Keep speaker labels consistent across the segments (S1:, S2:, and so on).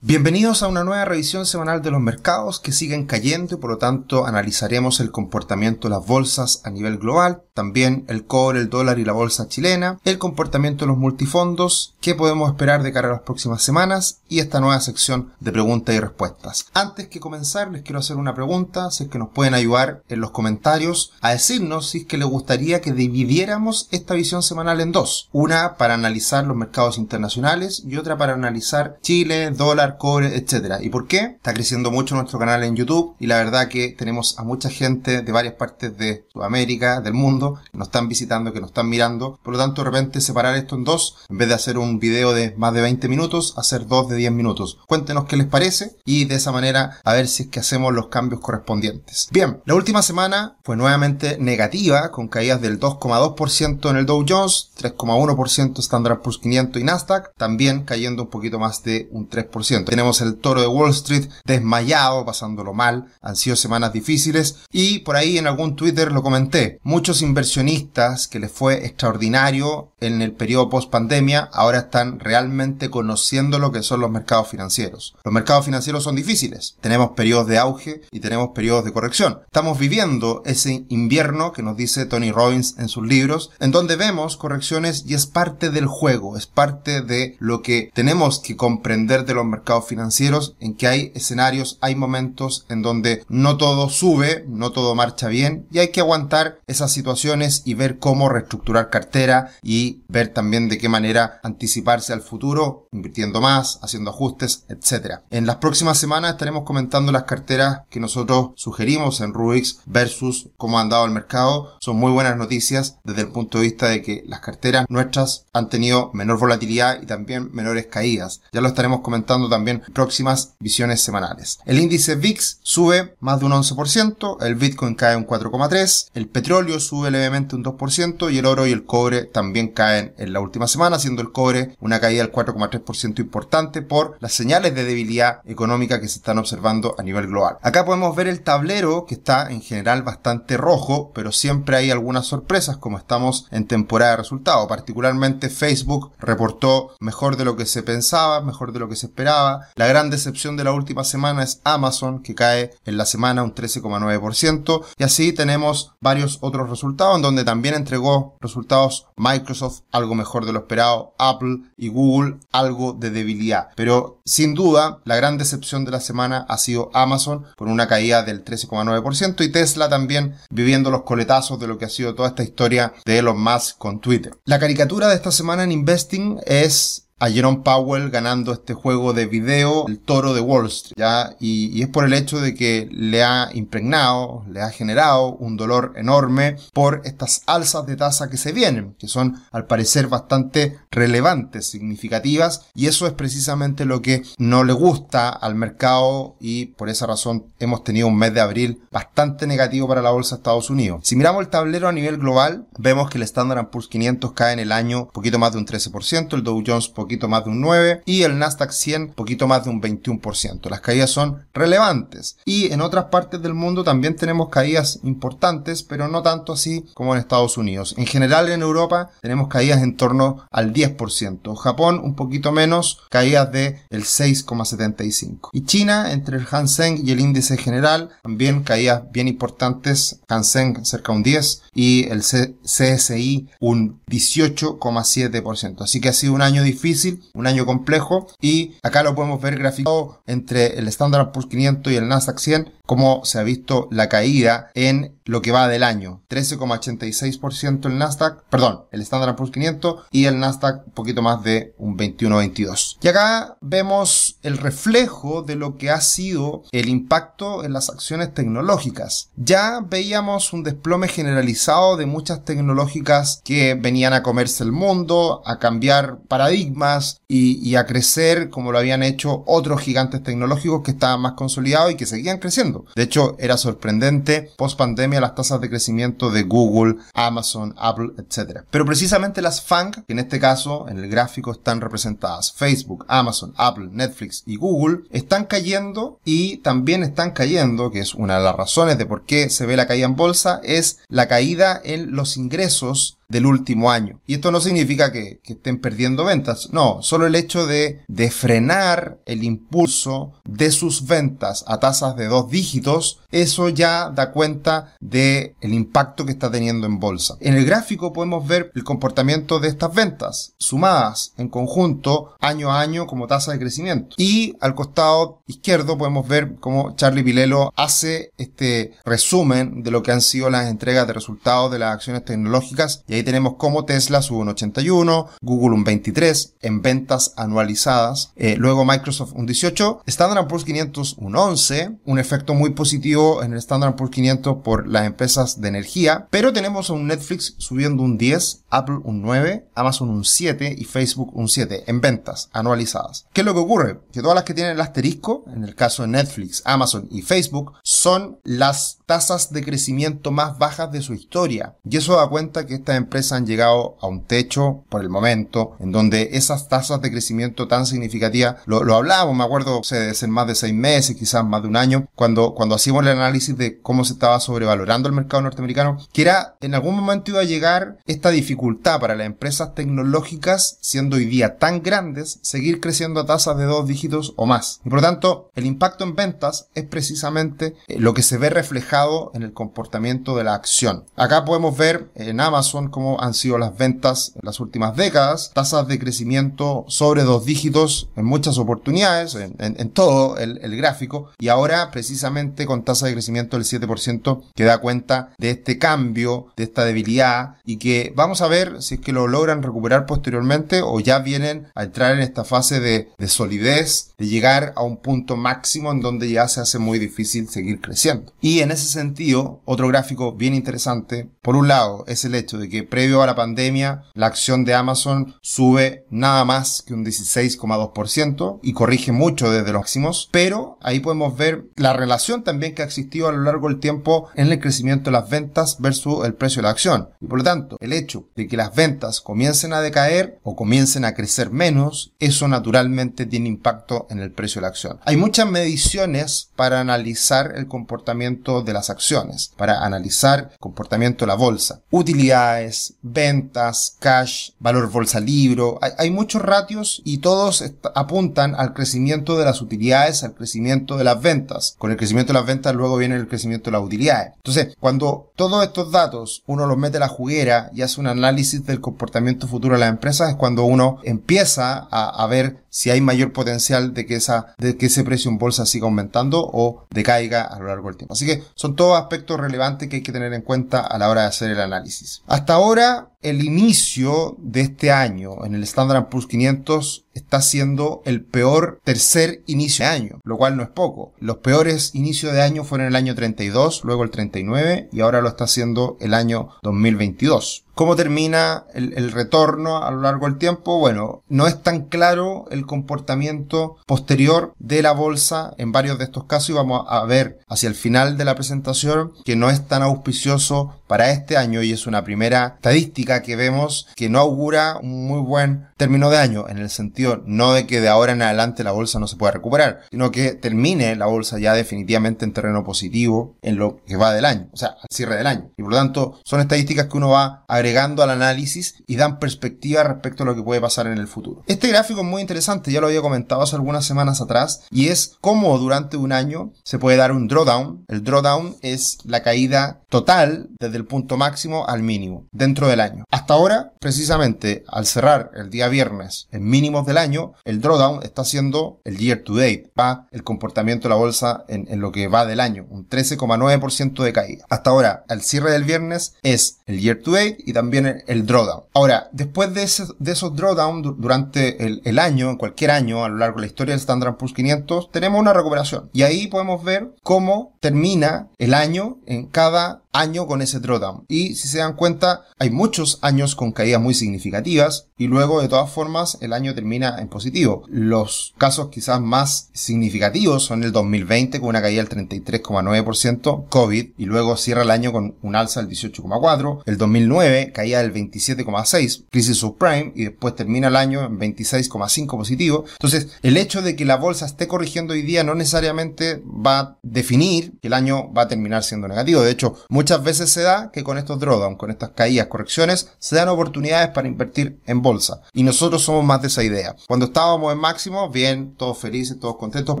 S1: Bienvenidos a una nueva revisión semanal de los mercados que siguen cayendo y por lo tanto analizaremos el comportamiento de las bolsas a nivel global, también el cobre, el dólar y la bolsa chilena, el comportamiento de los multifondos, qué podemos esperar de cara a las próximas semanas y esta nueva sección de preguntas y respuestas. Antes que comenzar les quiero hacer una pregunta, si es que nos pueden ayudar en los comentarios a decirnos si es que les gustaría que dividiéramos esta visión semanal en dos. Una para analizar los mercados internacionales y otra para analizar Chile, dólar, cobre, etcétera. ¿Y por qué? Está creciendo mucho nuestro canal en YouTube y la verdad que tenemos a mucha gente de varias partes de Sudamérica, del mundo, que nos están visitando, que nos están mirando. Por lo tanto, de repente separar esto en dos, en vez de hacer un video de más de 20 minutos, hacer dos de 10 minutos. Cuéntenos qué les parece y de esa manera a ver si es que hacemos los cambios correspondientes. Bien, la última semana fue nuevamente negativa, con caídas del 2,2% en el Dow Jones, 3,1% Standard Poor's 500 y Nasdaq, también cayendo un poquito más de un 3%. Tenemos el toro de Wall Street desmayado, pasándolo mal. Han sido semanas difíciles. Y por ahí en algún Twitter lo comenté. Muchos inversionistas que les fue extraordinario en el periodo post pandemia ahora están realmente conociendo lo que son los mercados financieros. Los mercados financieros son difíciles. Tenemos periodos de auge y tenemos periodos de corrección. Estamos viviendo ese invierno que nos dice Tony Robbins en sus libros, en donde vemos correcciones y es parte del juego, es parte de lo que tenemos que comprender de los mercados financieros en que hay escenarios, hay momentos en donde no todo sube, no todo marcha bien y hay que aguantar esas situaciones y ver cómo reestructurar cartera y ver también de qué manera anticiparse al futuro, invirtiendo más, haciendo ajustes, etc. En las próximas semanas estaremos comentando las carteras que nosotros sugerimos en Rubix versus cómo ha andado el mercado. Son muy buenas noticias desde el punto de vista de que las carteras nuestras han tenido menor volatilidad y también menores caídas. Ya lo estaremos comentando también próximas visiones semanales. El índice VIX sube más de un 11%, el Bitcoin cae un 4,3%, el petróleo sube levemente un 2% y el oro y el cobre también caen en la última semana, siendo el cobre una caída del 4,3% importante por las señales de debilidad económica que se están observando a nivel global. Acá podemos ver el tablero que está en general bastante rojo, pero siempre hay algunas sorpresas como estamos en temporada de resultados. Particularmente Facebook reportó mejor de lo que se pensaba, mejor de lo que se esperaba la gran decepción de la última semana es Amazon, que cae en la semana un 13,9%. Y así tenemos varios otros resultados, en donde también entregó resultados Microsoft, algo mejor de lo esperado, Apple y Google, algo de debilidad. Pero sin duda, la gran decepción de la semana ha sido Amazon, con una caída del 13,9%, y Tesla también viviendo los coletazos de lo que ha sido toda esta historia de Elon Musk con Twitter. La caricatura de esta semana en Investing es a Jerome Powell ganando este juego de video, el toro de Wall Street, ¿ya? Y, es por el hecho de que le ha impregnado, le ha generado un dolor enorme por estas alzas de tasa que se vienen, que son al parecer bastante relevantes, significativas, y eso es precisamente lo que no le gusta al mercado y por esa razón hemos tenido un mes de abril bastante negativo para la bolsa de Estados Unidos. Si miramos el tablero a nivel global, vemos que el Standard Poor's 500 cae en el año poquito más de un 13%, el Dow Jones poquito más de un 9% y el Nasdaq 100 poquito más de un 21%. Las caídas son relevantes y en otras partes del mundo también tenemos caídas importantes, pero no tanto así como en Estados Unidos. En general en Europa tenemos caídas en torno al 10%. Japón un poquito menos, caídas de el 6,75. Y China entre el Hansen y el índice general también caídas bien importantes. Hansen cerca un 10 y el CSI un 18,7%. Así que ha sido un año difícil un año complejo y acá lo podemos ver graficado entre el Standard Poor's 500 y el Nasdaq 100 cómo se ha visto la caída en lo que va del año. 13,86% el Nasdaq, perdón, el Standard Poor's 500 y el Nasdaq un poquito más de un 21-22. Y acá vemos el reflejo de lo que ha sido el impacto en las acciones tecnológicas. Ya veíamos un desplome generalizado de muchas tecnológicas que venían a comerse el mundo, a cambiar paradigmas y, y a crecer como lo habían hecho otros gigantes tecnológicos que estaban más consolidados y que seguían creciendo. De hecho, era sorprendente post pandemia las tasas de crecimiento de Google, Amazon, Apple, etc. Pero precisamente las FANG, que en este caso en el gráfico están representadas Facebook, Amazon, Apple, Netflix y Google, están cayendo y también están cayendo, que es una de las razones de por qué se ve la caída en bolsa, es la caída en los ingresos del último año. Y esto no significa que, estén perdiendo ventas, no, solo el hecho de, de frenar el impulso de sus ventas a tasas de dos dígitos, eso ya da cuenta de el impacto que está teniendo en bolsa. En el gráfico podemos ver el comportamiento de estas ventas sumadas en conjunto año a año como tasa de crecimiento. Y al costado izquierdo podemos ver cómo Charlie Pilelo hace este resumen de lo que han sido las entregas de resultados de las acciones tecnológicas y ahí tenemos cómo Tesla sube un 81, Google un 23 en ventas anualizadas, eh, luego Microsoft un 18, Standard Poor's 500 un 11, un efecto muy positivo en el Standard Poor's 500 por las empresas de energía, pero tenemos a un Netflix subiendo un 10, Apple un 9, Amazon un 7 y Facebook un 7 en ventas anualizadas. ¿Qué es lo que ocurre? Que todas las que tienen el asterisco, en el caso de Netflix, Amazon y Facebook, son las tasas de crecimiento más bajas de su historia. Y eso da cuenta que estas empresas han llegado a un techo por el momento, en donde esas tasas de crecimiento tan significativas, lo, lo hablábamos, me acuerdo, se ser más de seis meses, quizás más de un año, cuando, cuando hacíamos el análisis de cómo se estaba sobrevalorando el mercado norteamericano, que era, en algún momento iba a llegar esta dificultad para las empresas tecnológicas, siendo hoy día tan grandes, seguir creciendo a tasas de dos dígitos o más. Por lo tanto, el impacto en ventas es precisamente eh, lo que se ve reflejado en el comportamiento de la acción. Acá podemos ver en Amazon cómo han sido las ventas en las últimas décadas, tasas de crecimiento sobre dos dígitos en muchas oportunidades, en, todo el, el, gráfico, y ahora precisamente con tasa de crecimiento del 7% que da cuenta de este cambio, de esta debilidad, y que vamos a ver si es que lo logran recuperar posteriormente o ya vienen a entrar en esta fase de, de solidez, de llegar a un punto máximo en donde ya se hace muy difícil seguir creciendo. Y en ese sentido, otro gráfico bien interesante, por un lado, es el hecho de que previo a la pandemia, la acción de Amazon sube nada más que un 16,2% y corrige mucho desde los máximos, pero ahí podemos ver la relación también que existido a lo largo del tiempo en el crecimiento de las ventas versus el precio de la acción. Y por lo tanto, el hecho de que las ventas comiencen a decaer o comiencen a crecer menos, eso naturalmente tiene impacto en el precio de la acción. Hay muchas mediciones para analizar el comportamiento de las acciones, para analizar el comportamiento de la bolsa. Utilidades, ventas, cash, valor bolsa libro. Hay, muchos ratios y todos apuntan al crecimiento de las utilidades, al crecimiento de las ventas. Con el crecimiento de las ventas luego viene el crecimiento de las utilidades. Entonces, cuando todos estos datos uno los mete a la juguera y hace un análisis del comportamiento futuro de las empresas, es cuando uno empieza a, a ver si hay mayor potencial de que esa, de que ese precio en bolsa siga aumentando o decaiga a lo largo del tiempo. Así que son todos aspectos relevantes que hay que tener en cuenta a la hora de hacer el análisis. Hasta ahora, el inicio de este año en el Standard Poor's 500 está siendo el peor tercer inicio de año, lo cual no es poco. Los peores inicios de año fueron el año 32, luego el 39 y ahora lo está haciendo el año 2022. ¿Cómo termina el, retorno a lo largo del tiempo? Bueno, no es tan claro el comportamiento posterior de la bolsa en varios de estos casos y vamos a ver hacia el final de la presentación que no es tan auspicioso para este año y es una primera estadística que vemos que no augura un muy buen término de año en el sentido no de que de ahora en adelante la bolsa no se pueda recuperar, sino que termine la bolsa ya definitivamente en terreno positivo en lo que va del año, o sea, al cierre del año. Y por lo tanto, son estadísticas que uno va agregando al análisis y dan perspectiva respecto a lo que puede pasar en el futuro. Este gráfico es muy interesante, ya lo había comentado hace algunas semanas atrás, y es cómo durante un año se puede dar un drawdown. El drawdown es la caída total desde el punto máximo al mínimo dentro del año. Hasta ahora, precisamente al cerrar el día viernes en mínimos del año, el drawdown está siendo el year to date, va el comportamiento de la bolsa en, lo que va del año, un 13,9% de caída. Hasta ahora, al cierre del viernes es el year to date y también el, drawdown. Ahora, después de, de esos drawdown durante el, el, año, en cualquier año a lo largo de la historia del Standard Poor's 500, tenemos una recuperación. Y ahí podemos ver cómo termina el año en cada año con ese drawdown. Y si se dan cuenta, hay muchos años con caídas muy significativas y luego de todas formas el año termina en positivo. Los casos quizás más significativos son el 2020 con una caída del 33,9% COVID y luego cierra el año con un alza del 18,4%, el 2009 caída del 27,6%, crisis subprime y después termina el año en 26,5% positivo. Entonces, el hecho de que la bolsa esté corrigiendo hoy día no necesariamente va a definir que el año va a terminar siendo negativo. De hecho, muchas veces se da que con estos drawdown, con estas caídas, correcciones, se dan oportunidades para invertir en bolsa. Y nosotros somos más de esa idea. Cuando estábamos en máximo, bien, todos felices, todos contentos,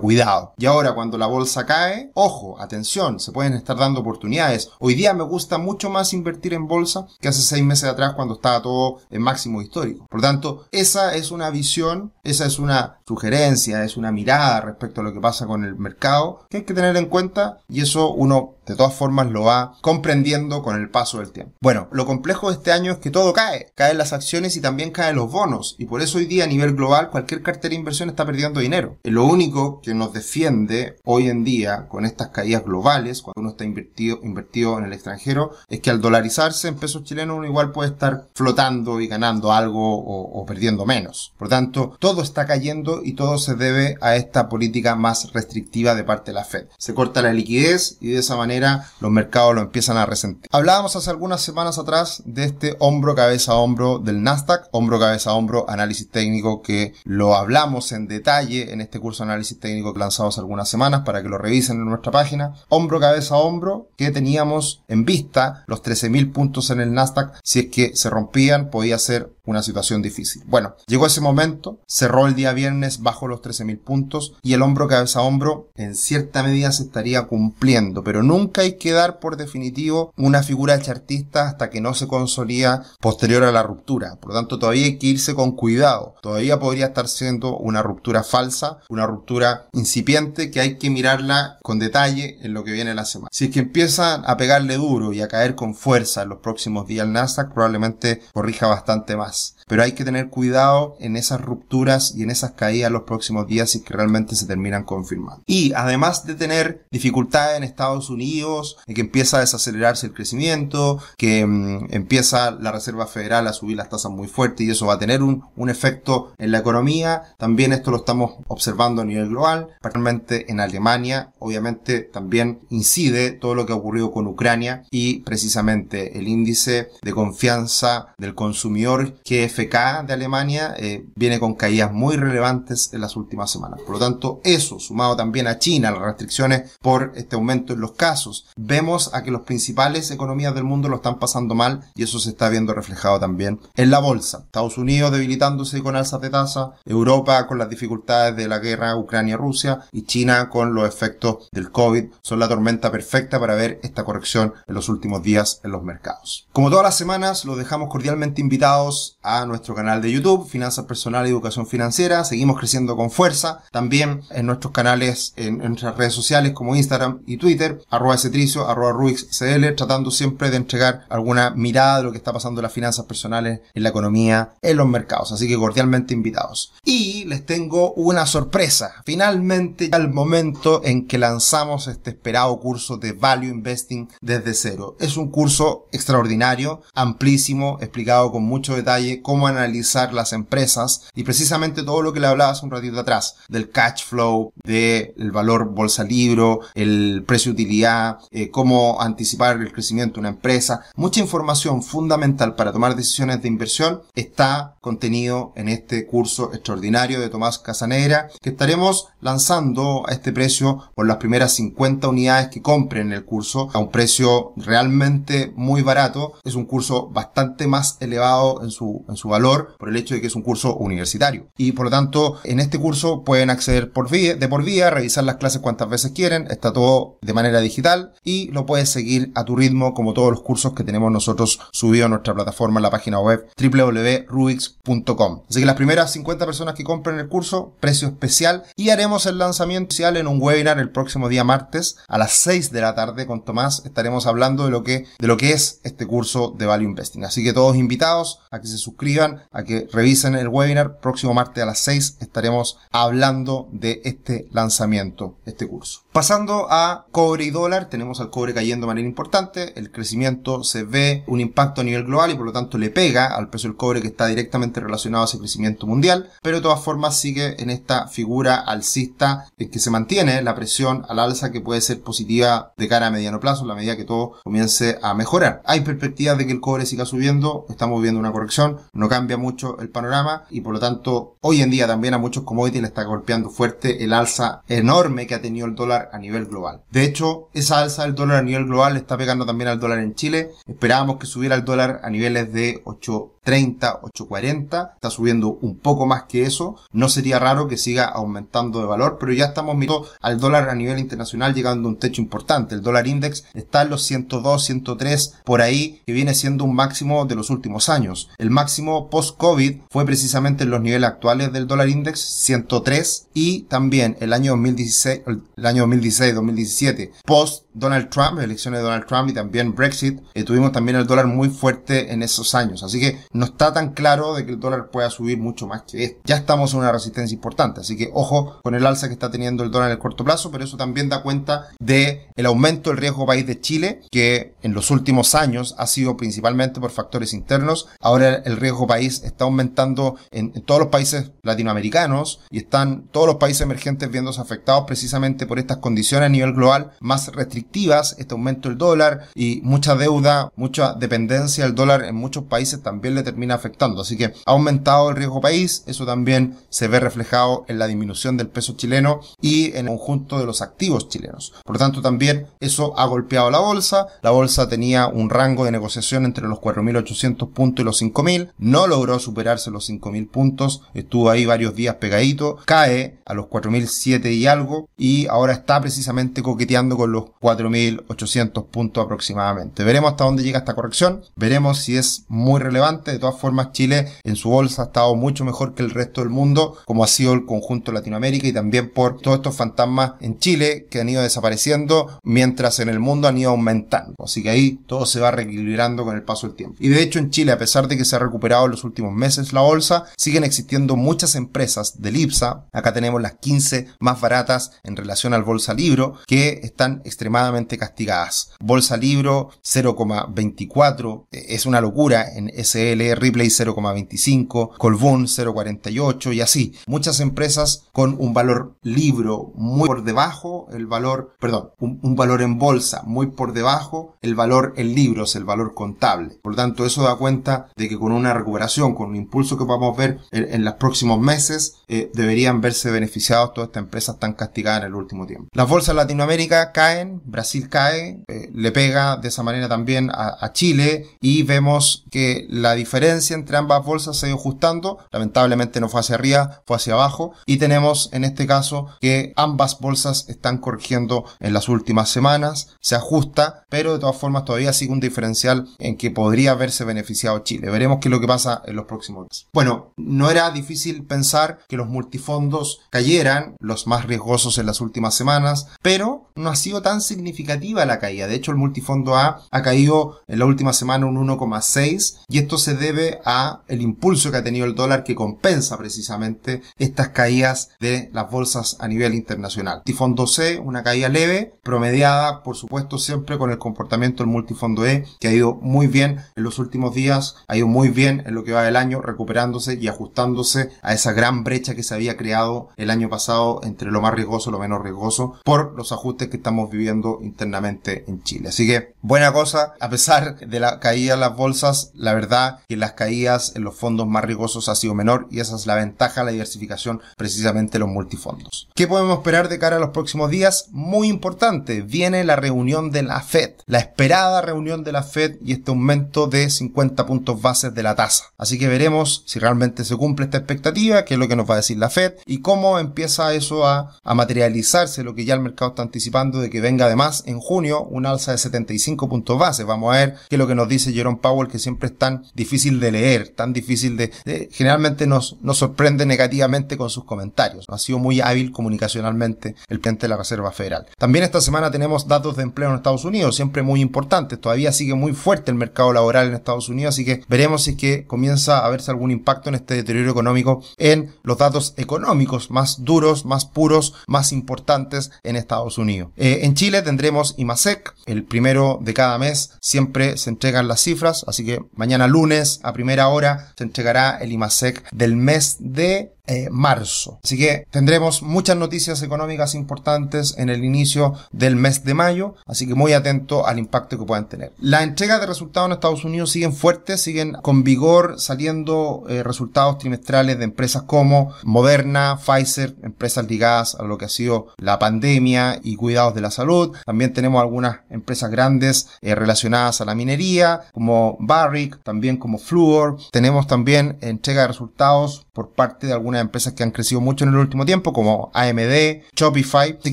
S1: cuidado. Y ahora cuando la bolsa cae, ojo, atención, se pueden estar dando oportunidades. Hoy día me gusta mucho más invertir en bolsa que hace seis meses atrás cuando estaba todo en máximo histórico. Por lo tanto, esa es una visión, esa es una sugerencia, es una mirada respecto a lo que pasa con el mercado que hay que tener en cuenta y eso uno de todas formas lo va comprendiendo con el paso del tiempo. Bueno, lo complejo de este año es que todo cae. Caen las acciones y también caen los bonos. Y por eso hoy día a nivel global cualquier cartera de inversión está perdiendo dinero. Lo único que nos defiende hoy en día con estas caídas globales, cuando uno está invertido, invertido en el extranjero, es que al dolarizarse en pesos chilenos igual puede estar flotando y ganando algo o, perdiendo menos. Por lo tanto, todo está cayendo y todo se debe a esta política más restrictiva de parte de la Fed. Se corta la liquidez y de esa manera los mercados lo empiezan a resentir. Hablábamos hace algunas semanas atrás de este hombro cabeza hombro del Nasdaq, hombro cabeza hombro análisis técnico que lo hablamos en detalle en este curso de análisis técnico que lanzamos algunas semanas para que lo revisen en nuestra página. Hombro cabeza hombro que teníamos en vista los 13.000 puntos en el Nasdaq. Si es que se rompían podía ser una situación difícil. Bueno, llegó ese momento, cerró el día viernes bajo los 13.000 puntos y el hombro cabeza a hombro en cierta medida se estaría cumpliendo, pero nunca hay que dar por definitivo una figura chartista hasta que no se consolida posterior a la ruptura. Por lo tanto, todavía hay que irse con cuidado. Todavía podría estar siendo una ruptura falsa, una ruptura incipiente que hay que mirarla con detalle en lo que viene la semana. Si es que empiezan a pegarle duro y a caer con fuerza en los próximos días el Nasdaq, probablemente corrija bastante más. us Pero hay que tener cuidado en esas rupturas y en esas caídas los próximos días si que realmente se terminan confirmando. Y además de tener dificultades en Estados Unidos, que empieza a desacelerarse el crecimiento, que mm, empieza la Reserva Federal a subir las tasas muy fuerte y eso va a tener un, un efecto en la economía, también esto lo estamos observando a nivel global, particularmente en Alemania, obviamente también incide todo lo que ha ocurrido con Ucrania y precisamente el índice de confianza del consumidor GFK de Alemania eh, viene con caídas muy relevantes en las últimas semanas. Por lo tanto, eso, sumado también a China, las restricciones por este aumento en los casos, vemos a que las principales economías del mundo lo están pasando mal y eso se está viendo reflejado también en la bolsa. Estados Unidos debilitándose con alzas de tasa, Europa con las dificultades de la guerra Ucrania-Rusia y China con los efectos del COVID son la tormenta perfecta para ver esta corrección en los últimos días en los mercados. Como todas las semanas, los dejamos cordialmente invitados a nuestro canal de YouTube, Finanzas Personal y Educación Financiera. Seguimos creciendo con fuerza. También en nuestros canales, en, nuestras redes sociales como Instagram y Twitter, arroba cetricio, arroba ruixcl, tratando siempre de entregar alguna mirada de lo que está pasando en las finanzas personales, en la economía, en los mercados. Así que cordialmente invitados. Y les tengo una sorpresa. Finalmente, al momento en que lanzamos este esperado curso de Value Investing desde cero. Es un curso extraordinario, amplísimo, explicado con mucho detalle cómo analizar las empresas y precisamente todo lo que le hablaba hace un ratito atrás, del cash flow, del valor bolsa libro, el precio utilidad, eh, cómo anticipar el crecimiento de una empresa. Mucha información fundamental para tomar decisiones de inversión está contenido en este curso extraordinario de Tomás Casanegra que estaremos lanzando a este precio por las primeras 50 unidades que compren el curso a un precio realmente muy barato. Es un curso bastante más elevado en su valor por el hecho de que es un curso universitario. Y por lo tanto, en este curso pueden acceder por vía, de por vía, revisar las clases cuantas veces quieren, está todo de manera digital y lo puedes seguir a tu ritmo como todos los cursos que tenemos nosotros subidos a nuestra plataforma en la página web www.rubix.com. Así que las primeras 50 personas que compren el curso, precio especial y haremos el lanzamiento especial en un webinar el próximo día martes a las 6 de la tarde con Tomás estaremos hablando de lo que, de lo que es este curso de Value Investing. Así que todos invitados a que se suscriban, a que revisen el webinar. Próximo martes a las 6 estaremos hablando de este lanzamiento, este curso. Pasando a cobre y dólar, tenemos al cobre cayendo de manera importante, el crecimiento se ve un impacto a nivel global y por lo tanto le pega al precio del cobre que está directamente relacionado a ese crecimiento mundial, pero de todas formas sigue en esta figura alcista en que se mantiene la presión al alza que puede ser positiva de cara a mediano plazo, a la medida que todo comience a mejorar. Hay perspectivas de que el cobre siga subiendo, estamos viendo una corrección, no cambia mucho el panorama y por lo tanto hoy en día también a muchos commodities le está golpeando fuerte el alza enorme que ha tenido el dólar a nivel global. De hecho, esa alza del dólar a nivel global está pegando también al dólar en Chile. Esperábamos que subiera el dólar a niveles de 8.30, 8.40. Está subiendo un poco más que eso. No sería raro que siga aumentando de valor, pero ya estamos mirando al dólar a nivel internacional llegando a un techo importante. El dólar index está en los 102, 103 por ahí, que viene siendo un máximo de los últimos años. El máximo post-COVID fue precisamente en los niveles actuales del dólar index, 103, y también el año 2016, el año 2016, 2017, post Donald Trump, elecciones de Donald Trump y también Brexit, eh, tuvimos también el dólar muy fuerte en esos años. Así que no está tan claro de que el dólar pueda subir mucho más que esto. Ya estamos en una resistencia importante, así que ojo con el alza que está teniendo el dólar en el corto plazo, pero eso también da cuenta de el aumento del riesgo país de Chile, que en los últimos años ha sido principalmente por factores internos. Ahora el riesgo país está aumentando en, en todos los países latinoamericanos y están todos los países emergentes viéndose afectados precisamente por estas condiciones a nivel global más restrictivas, este aumento del dólar y mucha deuda, mucha dependencia del dólar en muchos países también le termina afectando. Así que ha aumentado el riesgo país, eso también se ve reflejado en la disminución del peso chileno y en el conjunto de los activos chilenos. Por lo tanto, también eso ha golpeado la bolsa. La bolsa tenía un rango de negociación entre los 4.800 puntos y los 5.000. No logró superarse los 5.000 puntos. Estuvo ahí varios días pegadito. Cae a los 4.007 y algo y ahora está precisamente coqueteando con los 4.800 puntos aproximadamente. Veremos hasta dónde llega esta corrección. Veremos si es muy relevante. De todas formas, Chile en su bolsa ha estado mucho mejor que el resto del mundo, como ha sido el conjunto de Latinoamérica y también por todos estos fantasmas en Chile que han ido desapareciendo mientras en el mundo han ido aumentando. Así que ahí todo se va reequilibrando con el paso del tiempo. Y de hecho en Chile, a pesar de que se ha recuperado en los últimos meses la bolsa, siguen existiendo muchas empresas del IPSA. Acá tenemos las 15 más baratas en relación al bolsa libro que están extremadamente castigadas. Bolsa libro 0,24 eh, es una locura en SL, Ripley 0,25, Colbún 0,48 y así. Muchas empresas con un valor libro muy por debajo, el valor, perdón, un, valor en bolsa muy por debajo, el valor en libros, el valor contable. Por lo tanto, eso da cuenta de que con una recuperación, con un impulso que vamos a ver en los próximos meses, eh, deberían verse beneficiados todas estas empresas tan castigadas en el último tiempo. Las bolsas de Latinoamérica caen, Brasil cae, eh, le pega de esa manera también a, Chile y vemos que la diferencia entre ambas bolsas se ha ido ajustando. Lamentablemente no fue hacia arriba, fue hacia abajo. Y tenemos en este caso que ambas bolsas están corrigiendo en las últimas semanas. Se ajusta, pero de todas formas todavía sigue un diferencial en que podría haberse beneficiado Chile. Veremos qué es lo que pasa en los próximos días. Bueno, no era difícil pensar que los multifondos cayeran, los más riesgosos en las últimas semanas, pero no ha sido tan significativa la caída. De hecho, el multifondo A ha caído en la última semana un 1,6 y esto se debe a el impulso que ha tenido el dólar que compensa precisamente estas caídas de las bolsas a nivel internacional. Multifondo C, una caída leve, promediada, por supuesto, siempre con el comportamiento del multifondo E, que ha ido muy bien en los últimos días, ha ido muy bien en lo que va del año, recuperándose y ajustándose a esa gran brecha que se había creado el año pasado entre lo más riesgoso y lo menos riesgoso por los ajustes que estamos viviendo internamente en Chile. Así que, buena cosa, a pesar de la caída de las bolsas, la verdad que las caídas en los fondos más riesgosos ha sido menor y esa es la ventaja, la diversificación precisamente de los multifondos. ¿Qué podemos esperar de cara a los próximos días? Muy importante, viene la reunión de la Fed, la esperada reunión de la Fed y este aumento de 50 puntos bases de la tasa. Así que veremos si realmente se cumple esta expectativa, qué es lo que nos va a decir la Fed y cómo empieza eso a, materializarse, lo que ya el mercado está anticipando de que venga además en junio un alza de 75 puntos base. Vamos a ver qué es lo que nos dice Jerome Powell, que siempre es tan difícil de leer, tan difícil de, generalmente nos, nos sorprende negativamente con sus comentarios. Ha sido muy hábil comunicacionalmente el presidente de la Reserva Federal. También esta semana tenemos datos de empleo en Estados Unidos, siempre muy importantes. Todavía sigue muy fuerte el mercado laboral en Estados Unidos, así que veremos si es que comienza a verse algún impacto en este deterioro económico en los datos económicos más duros, más puros, más importantes en Estados Unidos. Eh, en Chile tendremos IMASEC, el primero de cada mes siempre se entregan las cifras, así que mañana lunes a primera hora se entregará el IMASEC del mes de eh, marzo. Así que tendremos muchas noticias económicas importantes en el inicio del mes de mayo, así que muy atento al impacto que puedan tener. La entrega de resultados en Estados Unidos siguen fuertes, siguen con vigor saliendo eh, resultados trimestrales de empresas como Moderna, Pfizer, empresas ligadas a lo que ha sido la pandemia y cuidados de la salud. También tenemos algunas empresas grandes eh, relacionadas a la minería, como Barrick, también como Fluor. Tenemos también entrega de resultados por parte de algunas empresas que han crecido mucho en el último tiempo, como AMD, Shopify. Así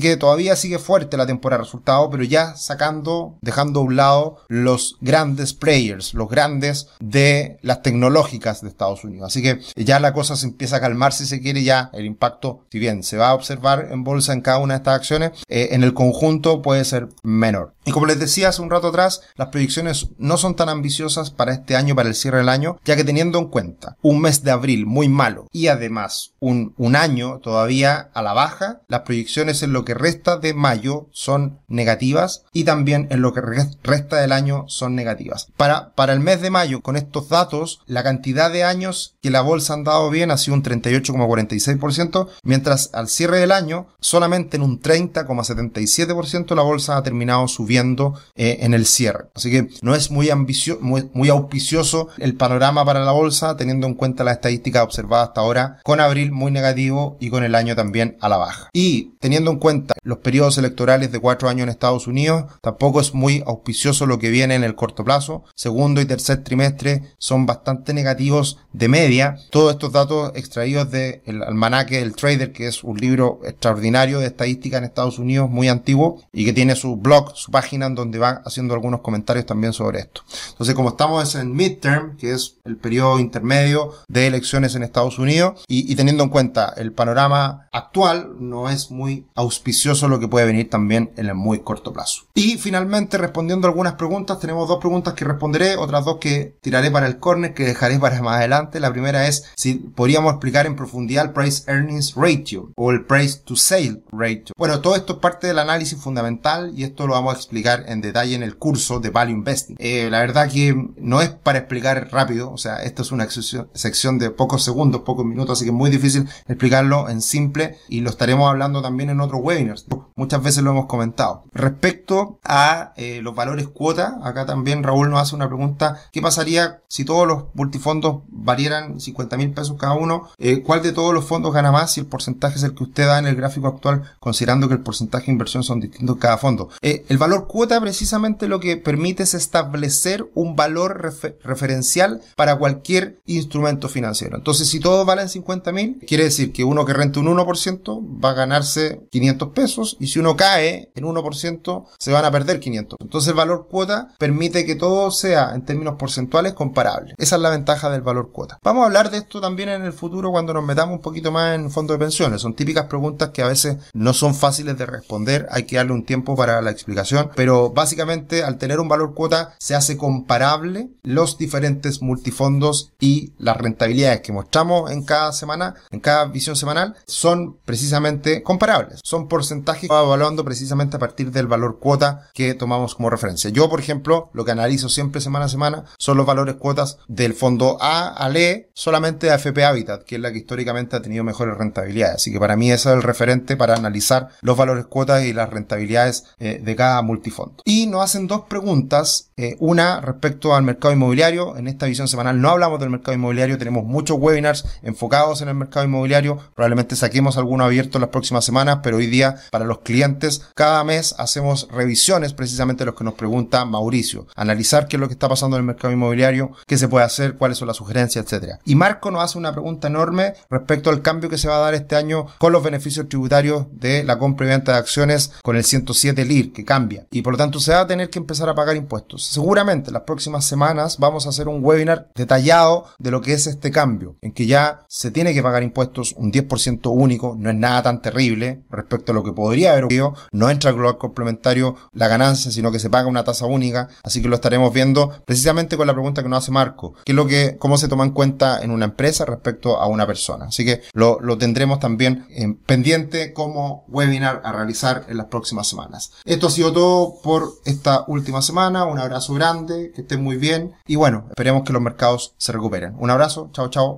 S1: que todavía sigue fuerte la temporada de resultados, pero ya sacando, dejando a un lado los grandes players, los grandes de las tecnológicas de Estados Unidos. Así que ya la cosa se empieza a calmar si se quiere, ya el impacto, si bien se va a observar en bolsa en cada una de estas acciones, eh, en el conjunto puede ser menor. Y como les decía hace un rato atrás, las predicciones no son tan ambiciosas para este año, para el cierre del año, ya que teniendo en cuenta un mes de abril muy malo y además un, año todavía a la baja, las proyecciones en lo que resta de mayo son negativas y también en lo que resta del año son negativas. Para, para el mes de mayo, con estos datos, la cantidad de años que la bolsa han dado bien ha sido un 38,46%, mientras al cierre del año, solamente en un 30,77% la bolsa ha terminado subiendo eh, en el cierre. Así que no es muy, ambicio muy, muy auspicioso el panorama para la bolsa, teniendo en cuenta la estadística observada hasta ahora, con abril muy negativo y con el año también a la baja. Y teniendo en cuenta los periodos electorales de cuatro años en Estados Unidos, tampoco es muy auspicioso lo que viene en el corto plazo. Segundo y tercer trimestre son bastante negativos de media. Todos estos datos extraídos del almanaque del trader, que es un libro extraordinario de estadística en Estados Unidos, muy antiguo, y que tiene su blog, su página en donde va haciendo algunos comentarios también sobre esto. Entonces, como estamos en midterm, que es el periodo intermedio de elecciones en Estados Unidos, y, teniendo en cuenta el panorama actual, no es muy auspicioso lo que puede venir también en el muy corto plazo. Y finalmente, respondiendo algunas preguntas, tenemos dos preguntas que responderé, otras dos que tiraré para el corner, que dejaré para más adelante. La primera es si podríamos explicar en profundidad el Price Earnings Ratio o el Price to Sale Ratio. Bueno, todo esto es parte del análisis fundamental y esto lo vamos a explicar en detalle en el curso de Value Investing. Eh, la verdad que no es para explicar rápido, o sea, esto es una sección de pocos segundos, pocos minutos, así que muy difícil explicarlo en simple y lo estaremos hablando también en otros webinars. Muchas veces lo hemos comentado. Respecto a eh, los valores cuota, acá también Raúl nos hace una pregunta, ¿qué pasaría si todos los multifondos valieran 50 mil pesos cada uno? Eh, ¿Cuál de todos los fondos gana más si el porcentaje es el que usted da en el gráfico actual, considerando que el porcentaje de inversión son distintos cada fondo? el valor cuota precisamente lo que permite es establecer un valor referencial para cualquier instrumento financiero. Entonces, si todos valen 50 mil, quiere decir que uno que rente un 1% va a ganarse 500 pesos y si uno cae en 1% se van a perder 500. Entonces, el valor cuota permite que todo sea en términos porcentuales comparable. Esa es la ventaja del valor cuota. Vamos a hablar de esto también en el futuro cuando nos metamos un poquito más en fondo de pensiones. Son típicas preguntas que a veces no son fáciles de responder. Hay que darle un tiempo para la explicación pero básicamente al tener un valor cuota se hace comparable los diferentes multifondos y las rentabilidades que mostramos en cada semana, en cada visión semanal, son precisamente comparables. Son porcentajes evaluando precisamente a partir del valor cuota que tomamos como referencia. Yo, por ejemplo, lo que analizo siempre semana a semana son los valores cuotas del fondo A al E, solamente AFP Habitat, que es la que históricamente ha tenido mejores rentabilidades. Así que para mí es el referente para analizar los valores cuotas y las rentabilidades eh, de cada multifondo y nos hacen dos preguntas, eh, una respecto al mercado inmobiliario. En esta visión semanal no hablamos del mercado inmobiliario, tenemos muchos webinars enfocados en el mercado inmobiliario. Probablemente saquemos alguno abierto en las próximas semanas, pero hoy día para los clientes cada mes hacemos revisiones precisamente de los que nos pregunta Mauricio. Analizar qué es lo que está pasando en el mercado inmobiliario, qué se puede hacer, cuáles son las sugerencias, etcétera. Y Marco nos hace una pregunta enorme respecto al cambio que se va a dar este año con los beneficios tributarios de la compra y venta de acciones con el 107 LIR que cambia y por lo tanto se va a tener que empezar a pagar impuestos. Seguramente las próximas semanas vamos a hacer un webinar detallado de lo que es este cambio, en que ya se tiene que pagar impuestos un 10% único, no es nada tan terrible respecto a lo que podría haber ocurrido, no entra el global complementario la ganancia, sino que se paga una tasa única, así que lo estaremos viendo precisamente con la pregunta que nos hace Marco, que es lo que, cómo se toma en cuenta en una empresa respecto a una persona. Así que lo, lo tendremos también en pendiente como webinar a realizar en las próximas semanas. Esto ha sido todo por esta última semana. Un abrazo grande, que estén muy bien y bueno, esperemos que los mercados se recuperen. Un abrazo, chao, chao.